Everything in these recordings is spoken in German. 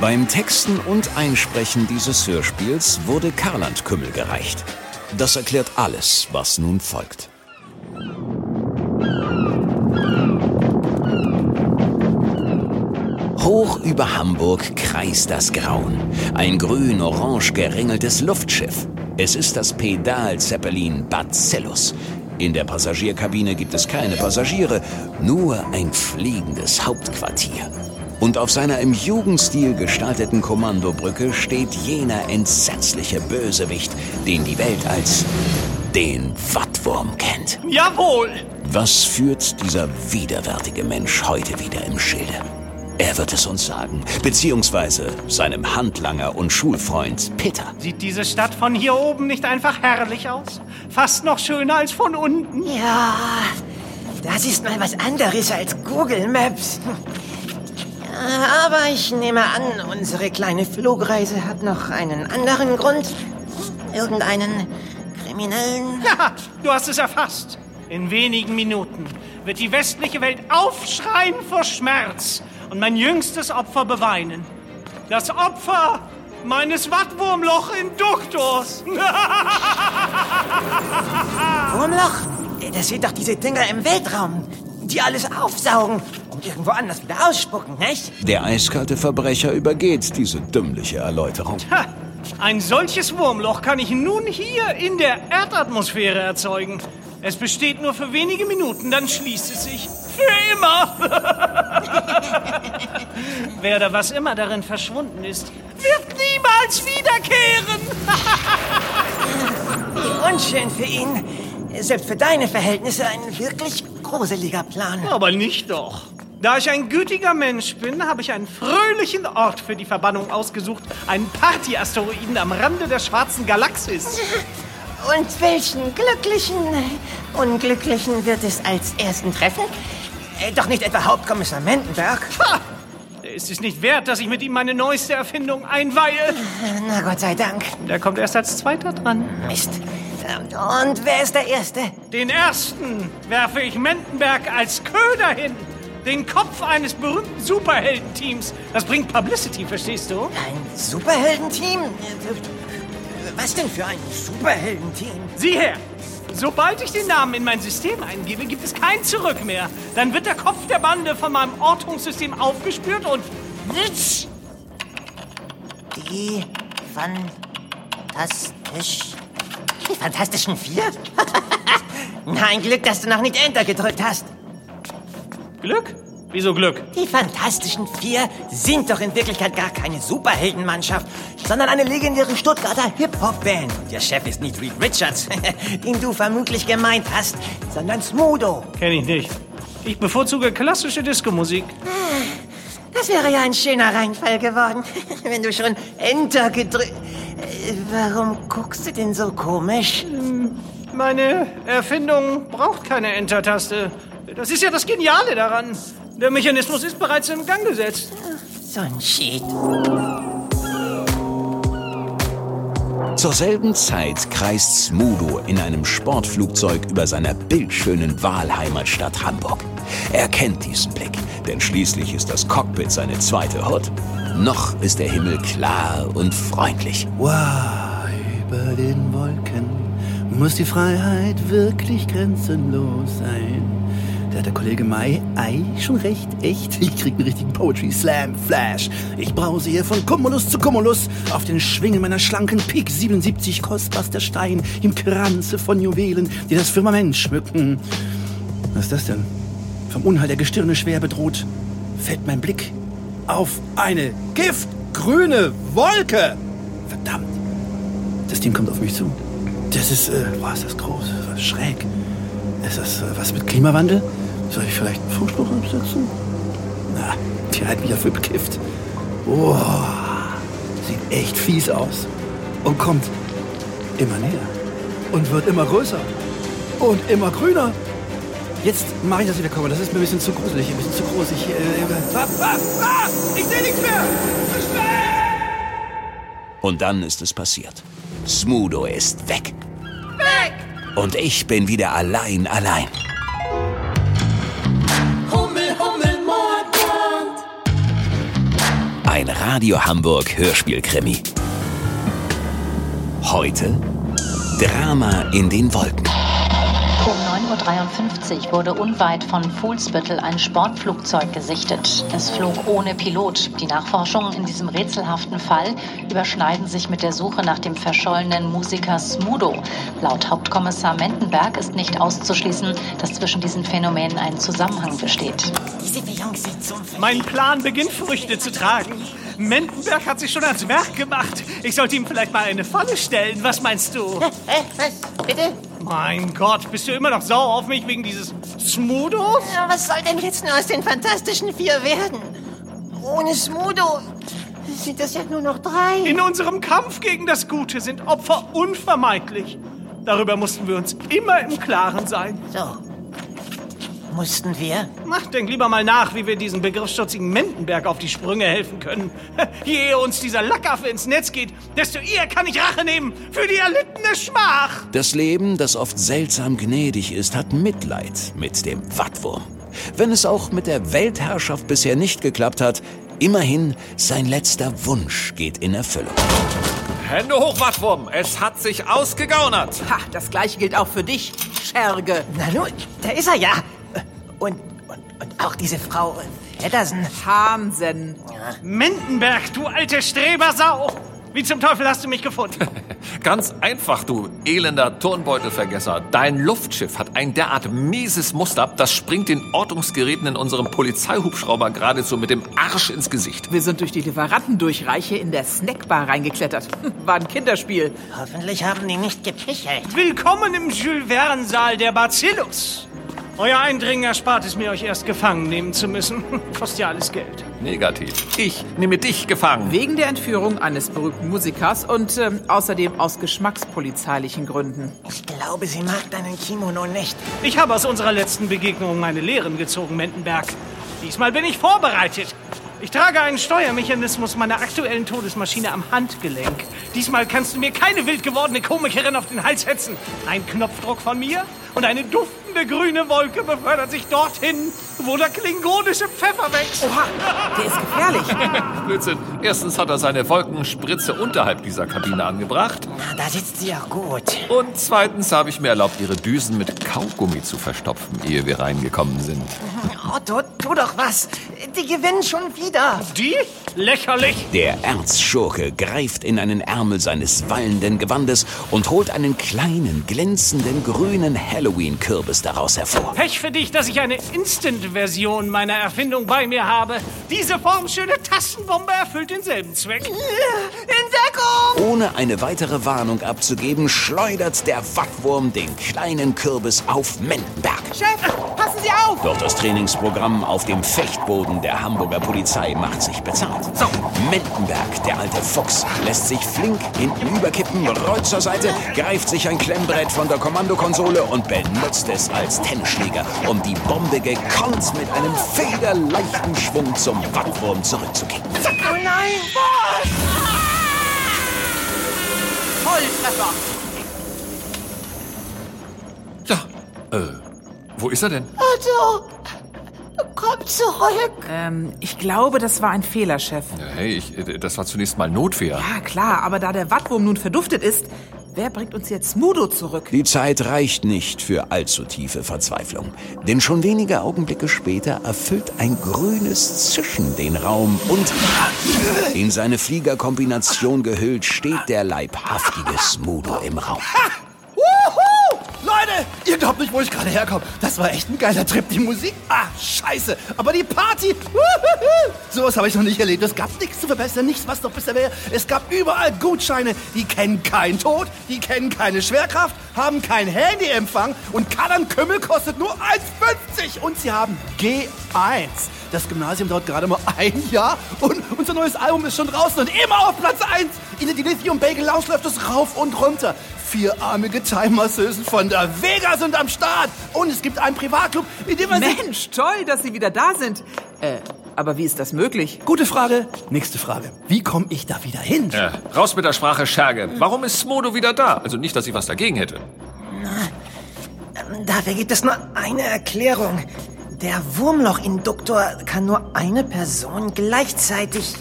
Beim Texten und Einsprechen dieses Hörspiels wurde Karland Kümmel gereicht. Das erklärt alles, was nun folgt. Hoch über Hamburg kreist das Grauen. Ein grün-orange geringeltes Luftschiff. Es ist das Pedal-Zeppelin Bacillus. In der Passagierkabine gibt es keine Passagiere, nur ein fliegendes Hauptquartier. Und auf seiner im Jugendstil gestalteten Kommandobrücke steht jener entsetzliche Bösewicht, den die Welt als den Wattwurm kennt. Jawohl! Was führt dieser widerwärtige Mensch heute wieder im Schilde? Er wird es uns sagen, beziehungsweise seinem Handlanger und Schulfreund Peter. Sieht diese Stadt von hier oben nicht einfach herrlich aus? Fast noch schöner als von unten. Ja, das ist mal was anderes als Google Maps. Aber ich nehme an, unsere kleine Flugreise hat noch einen anderen Grund. Irgendeinen kriminellen. Ja, du hast es erfasst. In wenigen Minuten wird die westliche Welt aufschreien vor Schmerz und mein jüngstes Opfer beweinen. Das Opfer meines Wattwurmloch-Induktors. Wurmloch? Das sind doch diese Dinger im Weltraum, die alles aufsaugen und irgendwo anders wieder ausspucken, nicht? Der eiskalte Verbrecher übergeht diese dümmliche Erläuterung. Ha, ein solches Wurmloch kann ich nun hier in der Erdatmosphäre erzeugen. Es besteht nur für wenige Minuten, dann schließt es sich. Für immer! Wer oder was immer darin verschwunden ist, wird niemals wiederkehren! Wie unschön für ihn. Selbst für deine Verhältnisse ein wirklich gruseliger Plan. Aber nicht doch. Da ich ein gütiger Mensch bin, habe ich einen fröhlichen Ort für die Verbannung ausgesucht. Einen Partyasteroiden am Rande der schwarzen Galaxis. Und welchen glücklichen, unglücklichen wird es als ersten treffen? Äh, doch nicht etwa Hauptkommissar Mendenberg? Ha! Der ist es nicht wert, dass ich mit ihm meine neueste Erfindung einweihe. Na Gott sei Dank. Der kommt erst als Zweiter dran. Mist. Und wer ist der Erste? Den Ersten werfe ich Mendenberg als Köder hin. Den Kopf eines berühmten Superheldenteams. Das bringt Publicity, verstehst du? Ein Superheldenteam? Was denn für ein Superheldenteam? Sieh her! Sobald ich den Namen in mein System eingebe, gibt es kein Zurück mehr. Dann wird der Kopf der Bande von meinem Ortungssystem aufgespürt und... Die fantastisch... Die Fantastischen Vier? Nein, Glück, dass du noch nicht Enter gedrückt hast. Glück? Wieso Glück? Die Fantastischen Vier sind doch in Wirklichkeit gar keine Superheldenmannschaft, sondern eine legendäre Stuttgarter Hip-Hop-Band. Der Chef ist nicht Reed Richards, den du vermutlich gemeint hast, sondern Smudo. Kenn ich nicht. Ich bevorzuge klassische Diskomusik. Das wäre ja ein schöner Reinfall geworden, wenn du schon Enter gedrückt... Warum guckst du denn so komisch? Meine Erfindung braucht keine Enter-Taste. Das ist ja das Geniale daran. Der Mechanismus ist bereits in Gang gesetzt. So ein Shit. Zur selben Zeit kreist Smudo in einem Sportflugzeug über seiner bildschönen Wahlheimatstadt Hamburg. Er kennt diesen Blick, denn schließlich ist das Cockpit seine zweite Hut. Noch ist der Himmel klar und freundlich. Wow, über den Wolken muss die Freiheit wirklich grenzenlos sein. Der Kollege Mai Ei schon recht, echt. Ich krieg einen richtigen Poetry Slam Flash. Ich brause hier von Cumulus zu Cumulus auf den Schwingen meiner schlanken Pik 77 kostbarster Stein im Kranze von Juwelen, die das Firmament schmücken. Was ist das denn? Vom Unheil der Gestirne schwer bedroht, fällt mein Blick auf eine giftgrüne Wolke. Verdammt. Das Ding kommt auf mich zu. Das ist, äh, boah, ist das groß, schräg. Ist das äh, was mit Klimawandel? Soll ich vielleicht einen Funkspruch absetzen? Na, die halt wieder für bekifft. Boah, sieht echt fies aus. Und kommt immer näher. Und wird immer größer. Und immer grüner. Jetzt mache ich das wieder kommen. Das ist mir ein bisschen zu gruselig, ein bisschen zu groß. Ich, äh, ah, ah, ah, ich sehe nichts mehr. Zu spät! Und dann ist es passiert. Smudo ist weg. Weg! Und ich bin wieder allein, allein. Ein Radio Hamburg Hörspielkrimi. Heute Drama in den Wolken. Um 9.53 Uhr wurde unweit von Fuhlsbüttel ein Sportflugzeug gesichtet. Es flog ohne Pilot. Die Nachforschungen in diesem rätselhaften Fall überschneiden sich mit der Suche nach dem verschollenen Musiker Smudo. Laut Hauptkommissar Mendenberg ist nicht auszuschließen, dass zwischen diesen Phänomenen ein Zusammenhang besteht. Mein Plan beginnt Früchte zu tragen. Mendenberg hat sich schon ans Werk gemacht. Ich sollte ihm vielleicht mal eine Falle stellen. Was meinst du? Bitte? Mein Gott, bist du immer noch sauer auf mich wegen dieses Smudos? Ja, was soll denn jetzt nur aus den Fantastischen Vier werden? Ohne Smudo sind das ja nur noch drei. In unserem Kampf gegen das Gute sind Opfer unvermeidlich. Darüber mussten wir uns immer im Klaren sein. So. Mussten wir? Ach, denk lieber mal nach, wie wir diesen begriffsstutzigen Mendenberg auf die Sprünge helfen können. Je eher uns dieser Lackaffe ins Netz geht, desto eher kann ich Rache nehmen für die erlittene Schmach. Das Leben, das oft seltsam gnädig ist, hat Mitleid mit dem Wattwurm. Wenn es auch mit der Weltherrschaft bisher nicht geklappt hat, immerhin sein letzter Wunsch geht in Erfüllung. Hände hoch, Wattwurm! Es hat sich ausgegaunert! Ha, das gleiche gilt auch für dich, Scherge. Na nun, da ist er ja. Und, und, auch diese Frau Heddersen. Hansen. Mendenberg, du alte Strebersau! Wie zum Teufel hast du mich gefunden? Ganz einfach, du elender Turnbeutelvergesser. Dein Luftschiff hat ein derart mieses Muster, das springt den Ortungsgeräten in unserem Polizeihubschrauber geradezu mit dem Arsch ins Gesicht. Wir sind durch die Lieferantendurchreiche in der Snackbar reingeklettert. War ein Kinderspiel. Hoffentlich haben die nicht gepichelt. Willkommen im Jules Verne-Saal der Bacillus. Euer Eindringen erspart es mir, euch erst gefangen nehmen zu müssen. Kostet ja alles Geld. Negativ. Ich nehme dich gefangen. Wegen der Entführung eines berühmten Musikers und ähm, außerdem aus geschmackspolizeilichen Gründen. Ich glaube, sie mag deinen Kimono nicht. Ich habe aus unserer letzten Begegnung meine Lehren gezogen, Mendenberg. Diesmal bin ich vorbereitet. Ich trage einen Steuermechanismus meiner aktuellen Todesmaschine am Handgelenk. Diesmal kannst du mir keine wild gewordene Komikerin auf den Hals hetzen. Ein Knopfdruck von mir und eine duftende grüne Wolke befördert sich dorthin, wo der klingonische Pfeffer wächst. Oha, der ist gefährlich. Blödsinn. Erstens hat er seine Wolkenspritze unterhalb dieser Kabine angebracht. Na, da sitzt sie auch gut. Und zweitens habe ich mir erlaubt, ihre Düsen mit Kaugummi zu verstopfen, ehe wir reingekommen sind. Otto, tu doch was. Die gewinnen schon wieder. Die? Lächerlich. Der Erzschurke greift in einen Ärmel seines wallenden Gewandes und holt einen kleinen, glänzenden, grünen Halloween-Kürbis daraus hervor. Pech für dich, dass ich eine Instant-Version meiner Erfindung bei mir habe. Diese formschöne Tastenbombe erfüllt denselben Zweck. Entdeckung! Ohne eine weitere Warnung abzugeben, schleudert der Wattwurm den kleinen Kürbis auf Mendenberg. Chef, passen Sie auf! Doch das Trainingsprogramm auf dem Fechtboden der Hamburger Polizei macht sich bezahlt. So, Mendenberg, der alte Fuchs, lässt sich flink hinüberkippen, rollt zur Seite, greift sich ein Klemmbrett von der Kommandokonsole und benutzt es als Tennisschläger, um die Bombe gekonnt mit einem federleichten Schwung zum Wattwurm zurückzukicken. Oh nein! Volltreffer! Ja, äh, wo ist er denn? Otto! Komm zurück! Ähm, ich glaube, das war ein Fehler, Chef. Ja, hey, ich, äh, das war zunächst mal Notwehr. Ja, klar, aber da der Wattwurm nun verduftet ist, wer bringt uns jetzt Smudo zurück? Die Zeit reicht nicht für allzu tiefe Verzweiflung. Denn schon wenige Augenblicke später erfüllt ein grünes Zischen den Raum und in seine Fliegerkombination gehüllt steht der leibhaftige Smudo im Raum. Leute, ihr glaubt nicht, wo ich gerade herkomme. Das war echt ein geiler Trip. Die Musik, ah, scheiße. Aber die Party, sowas habe ich noch nicht erlebt. Es gab nichts zu verbessern, nichts, was noch besser wäre. Es gab überall Gutscheine, die kennen keinen Tod, die kennen keine Schwerkraft, haben keinen Handyempfang und Kadern Kümmel kostet nur 1,50 und sie haben G1. Das Gymnasium dauert gerade mal ein Jahr und unser neues Album ist schon draußen und immer auf Platz 1. In der Dilithium Bagel Lounge läuft es rauf und runter. Vierarmige Thai-Masseusen von der Vega sind am Start. Und es gibt einen Privatclub, in dem man sich... Mensch, toll, dass Sie wieder da sind. Äh, aber wie ist das möglich? Gute Frage. Nächste Frage. Wie komme ich da wieder hin? Äh, raus mit der Sprache Scherge. Warum ist Smodo wieder da? Also nicht, dass ich was dagegen hätte. Dafür gibt es nur eine Erklärung. Der Wurmlochinduktor kann nur eine Person gleichzeitig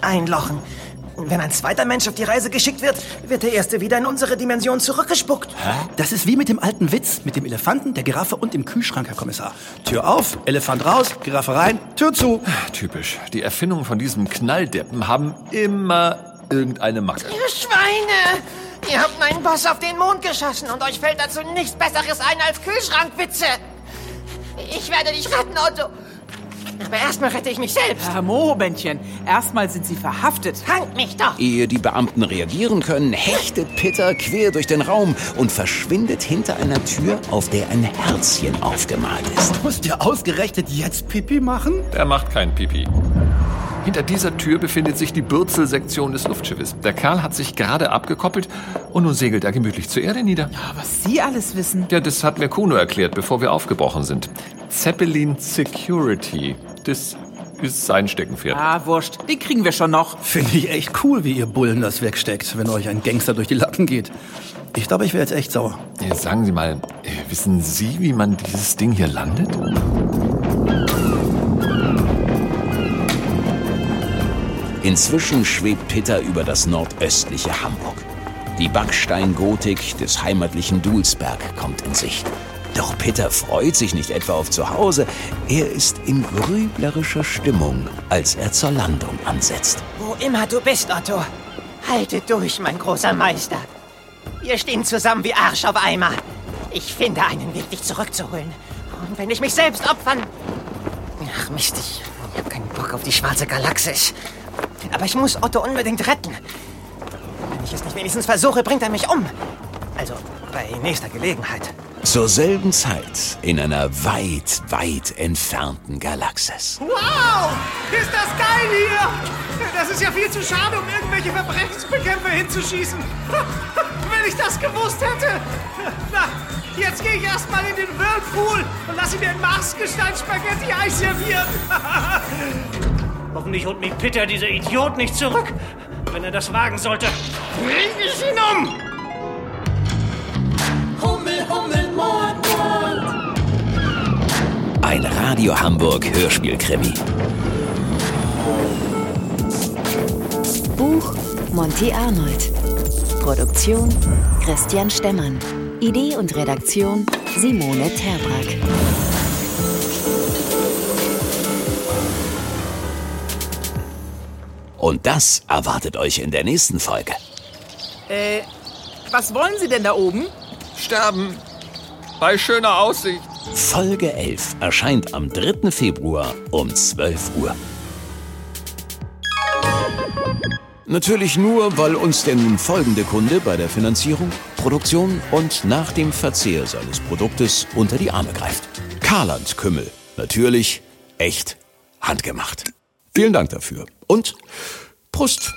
einlochen. Wenn ein zweiter Mensch auf die Reise geschickt wird, wird der erste wieder in unsere Dimension zurückgespuckt. Das ist wie mit dem alten Witz mit dem Elefanten, der Giraffe und dem Kühlschrank, Herr Kommissar. Tür auf, Elefant raus, Giraffe rein, Tür zu. Typisch. Die Erfindungen von diesem Knalldeppen haben immer irgendeine Macke. Ihr Schweine! Ihr habt meinen Boss auf den Mond geschossen und euch fällt dazu nichts Besseres ein als Kühlschrankwitze. Ich werde dich retten, Otto. Aber erstmal rette ich mich selbst. Herr Mohobändchen, erstmal sind Sie verhaftet. Fangt mich doch! Ehe die Beamten reagieren können, hechtet Peter quer durch den Raum und verschwindet hinter einer Tür, auf der ein Herzchen aufgemalt ist. Musst ihr ausgerechnet jetzt Pipi machen? Der macht kein Pipi. Hinter dieser Tür befindet sich die Bürzelsektion des Luftschiffes. Der Kerl hat sich gerade abgekoppelt und nun segelt er gemütlich zur Erde nieder. Ja, was Sie alles wissen. Ja, das hat mir Kuno erklärt, bevor wir aufgebrochen sind. Zeppelin Security. Das ist sein Steckenpferd. Ah, wurscht. Den kriegen wir schon noch. Finde ich echt cool, wie ihr Bullen das wegsteckt, wenn euch ein Gangster durch die Lappen geht. Ich glaube, ich wäre jetzt echt sauer. Äh, Sagen Sie mal, wissen Sie, wie man dieses Ding hier landet? Inzwischen schwebt Peter über das nordöstliche Hamburg. Die Backsteingotik des heimatlichen Dulsberg kommt in Sicht. Doch Peter freut sich nicht etwa auf Zuhause, er ist in grüblerischer Stimmung, als er zur Landung ansetzt. Wo immer du bist, Otto, halte durch, mein großer Meister. Wir stehen zusammen wie Arsch auf Eimer. Ich finde einen Weg, dich zurückzuholen. Und wenn ich mich selbst opfern... Ach Mist, ich, ich habe keinen Bock auf die schwarze Galaxis. Aber ich muss Otto unbedingt retten. Wenn ich es nicht wenigstens versuche, bringt er mich um. Also bei nächster Gelegenheit. Zur selben Zeit in einer weit, weit entfernten Galaxis. Wow! Ist das geil hier! Das ist ja viel zu schade, um irgendwelche Verbrechensbekämpfer hinzuschießen. Wenn ich das gewusst hätte! Na, jetzt gehe ich erstmal in den Whirlpool und lasse mir ein Marsgestein-Spaghetti-Eis servieren. Hoffentlich holt mich Peter, dieser Idiot, nicht zurück. Wenn er das wagen sollte, bring ich ihn um! Hummel, Hummel, Mord, Mord. Ein Radio Hamburg Hörspielkrimi. Buch Monty Arnold. Produktion Christian Stemmern. Idee und Redaktion Simone Terbrack. Und das erwartet euch in der nächsten Folge. Äh, was wollen Sie denn da oben? Sterben. Bei schöner Aussicht. Folge 11 erscheint am 3. Februar um 12 Uhr. Natürlich nur, weil uns der nun folgende Kunde bei der Finanzierung, Produktion und nach dem Verzehr seines Produktes unter die Arme greift. Karland Kümmel. Natürlich, echt, handgemacht. Vielen Dank dafür. Und Prost!